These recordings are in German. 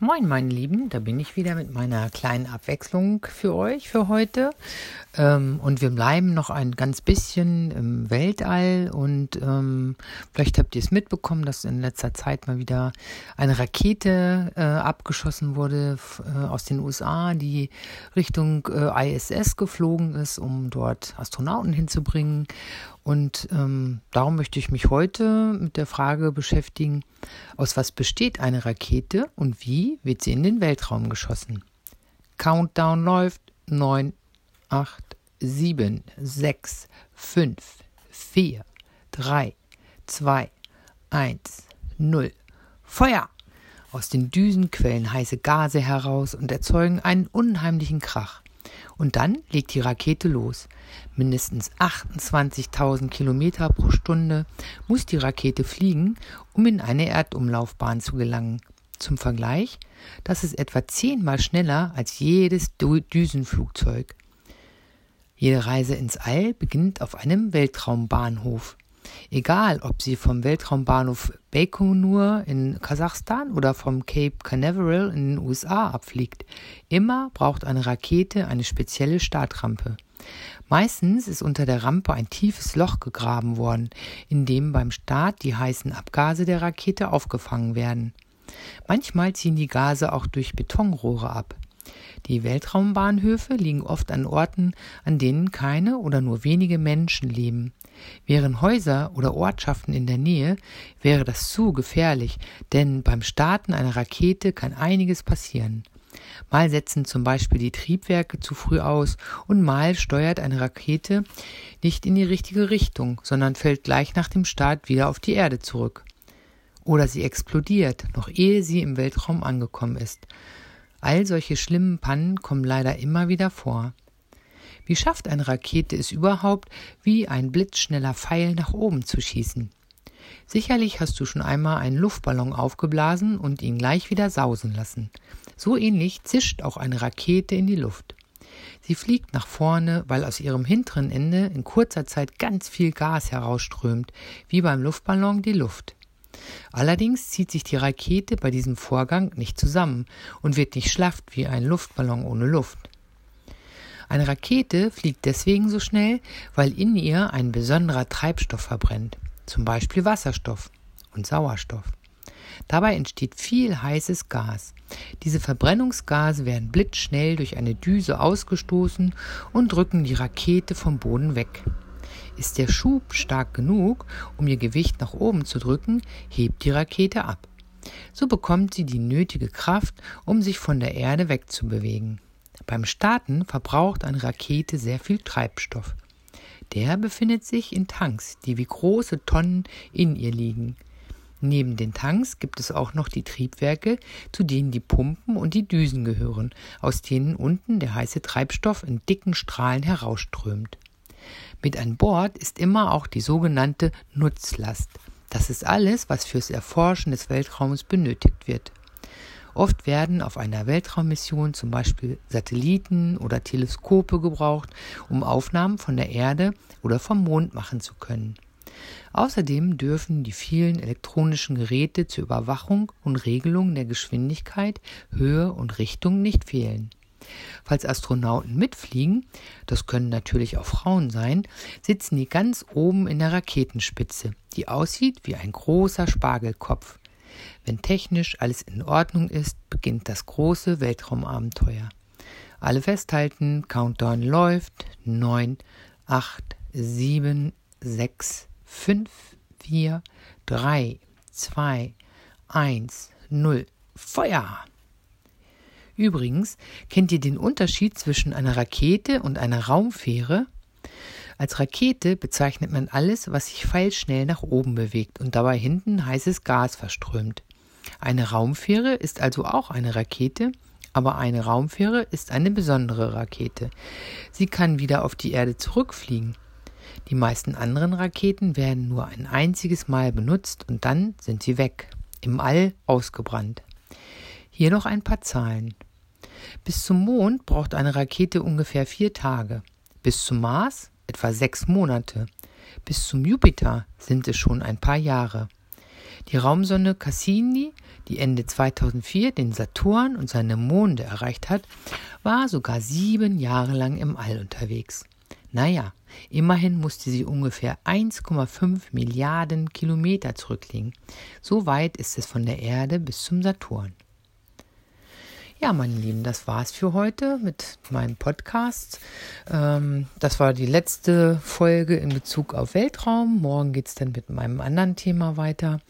Moin, meine Lieben, da bin ich wieder mit meiner kleinen Abwechslung für euch für heute. Ähm, und wir bleiben noch ein ganz bisschen im Weltall und ähm, vielleicht habt ihr es mitbekommen, dass in letzter Zeit mal wieder eine Rakete äh, abgeschossen wurde äh, aus den USA, die Richtung äh, ISS geflogen ist, um dort Astronauten hinzubringen. Und ähm, darum möchte ich mich heute mit der Frage beschäftigen, aus was besteht eine Rakete und wie wird sie in den Weltraum geschossen? Countdown läuft 9, 8, 7, 6, 5, 4, 3, 2, 1, 0. Feuer! Aus den Düsen quellen heiße Gase heraus und erzeugen einen unheimlichen Krach. Und dann legt die Rakete los. Mindestens 28.000 Kilometer pro Stunde muss die Rakete fliegen, um in eine Erdumlaufbahn zu gelangen. Zum Vergleich, das ist etwa zehnmal schneller als jedes Düsenflugzeug. Jede Reise ins All beginnt auf einem Weltraumbahnhof. Egal, ob sie vom Weltraumbahnhof Baikonur in Kasachstan oder vom Cape Canaveral in den USA abfliegt, immer braucht eine Rakete eine spezielle Startrampe. Meistens ist unter der Rampe ein tiefes Loch gegraben worden, in dem beim Start die heißen Abgase der Rakete aufgefangen werden. Manchmal ziehen die Gase auch durch Betonrohre ab. Die Weltraumbahnhöfe liegen oft an Orten, an denen keine oder nur wenige Menschen leben. Wären Häuser oder Ortschaften in der Nähe, wäre das zu gefährlich, denn beim Starten einer Rakete kann einiges passieren. Mal setzen zum Beispiel die Triebwerke zu früh aus und mal steuert eine Rakete nicht in die richtige Richtung, sondern fällt gleich nach dem Start wieder auf die Erde zurück. Oder sie explodiert, noch ehe sie im Weltraum angekommen ist. All solche schlimmen Pannen kommen leider immer wieder vor. Wie schafft eine Rakete es überhaupt, wie ein blitzschneller Pfeil nach oben zu schießen? Sicherlich hast du schon einmal einen Luftballon aufgeblasen und ihn gleich wieder sausen lassen. So ähnlich zischt auch eine Rakete in die Luft. Sie fliegt nach vorne, weil aus ihrem hinteren Ende in kurzer Zeit ganz viel Gas herausströmt, wie beim Luftballon die Luft. Allerdings zieht sich die Rakete bei diesem Vorgang nicht zusammen und wird nicht schlafft wie ein Luftballon ohne Luft. Eine Rakete fliegt deswegen so schnell, weil in ihr ein besonderer Treibstoff verbrennt, zum Beispiel Wasserstoff und Sauerstoff. Dabei entsteht viel heißes Gas. Diese Verbrennungsgase werden blitzschnell durch eine Düse ausgestoßen und drücken die Rakete vom Boden weg. Ist der Schub stark genug, um ihr Gewicht nach oben zu drücken, hebt die Rakete ab. So bekommt sie die nötige Kraft, um sich von der Erde wegzubewegen. Beim Starten verbraucht eine Rakete sehr viel Treibstoff. Der befindet sich in Tanks, die wie große Tonnen in ihr liegen. Neben den Tanks gibt es auch noch die Triebwerke, zu denen die Pumpen und die Düsen gehören, aus denen unten der heiße Treibstoff in dicken Strahlen herausströmt. Mit an Bord ist immer auch die sogenannte Nutzlast. Das ist alles, was fürs Erforschen des Weltraums benötigt wird. Oft werden auf einer Weltraummission zum Beispiel Satelliten oder Teleskope gebraucht, um Aufnahmen von der Erde oder vom Mond machen zu können. Außerdem dürfen die vielen elektronischen Geräte zur Überwachung und Regelung der Geschwindigkeit, Höhe und Richtung nicht fehlen. Falls Astronauten mitfliegen, das können natürlich auch Frauen sein, sitzen die ganz oben in der Raketenspitze, die aussieht wie ein großer Spargelkopf. Wenn technisch alles in Ordnung ist, beginnt das große Weltraumabenteuer. Alle festhalten, Countdown läuft. 9, 8, 7, 6, 5, 4, 3, 2, 1, 0. Feuer! Übrigens, kennt ihr den Unterschied zwischen einer Rakete und einer Raumfähre? Als Rakete bezeichnet man alles, was sich pfeilschnell nach oben bewegt und dabei hinten heißes Gas verströmt. Eine Raumfähre ist also auch eine Rakete, aber eine Raumfähre ist eine besondere Rakete. Sie kann wieder auf die Erde zurückfliegen. Die meisten anderen Raketen werden nur ein einziges Mal benutzt und dann sind sie weg, im All ausgebrannt. Hier noch ein paar Zahlen. Bis zum Mond braucht eine Rakete ungefähr vier Tage. Bis zum Mars etwa sechs Monate. Bis zum Jupiter sind es schon ein paar Jahre. Die Raumsonde Cassini, die Ende 2004 den Saturn und seine Monde erreicht hat, war sogar sieben Jahre lang im All unterwegs. Naja, immerhin musste sie ungefähr 1,5 Milliarden Kilometer zurücklegen. So weit ist es von der Erde bis zum Saturn. Ja, meine Lieben, das war's für heute mit meinem Podcast. Ähm, das war die letzte Folge in Bezug auf Weltraum. Morgen geht's dann mit meinem anderen Thema weiter.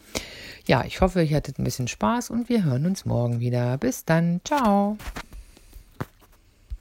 Ja, ich hoffe, ihr hattet ein bisschen Spaß und wir hören uns morgen wieder. Bis dann. Ciao.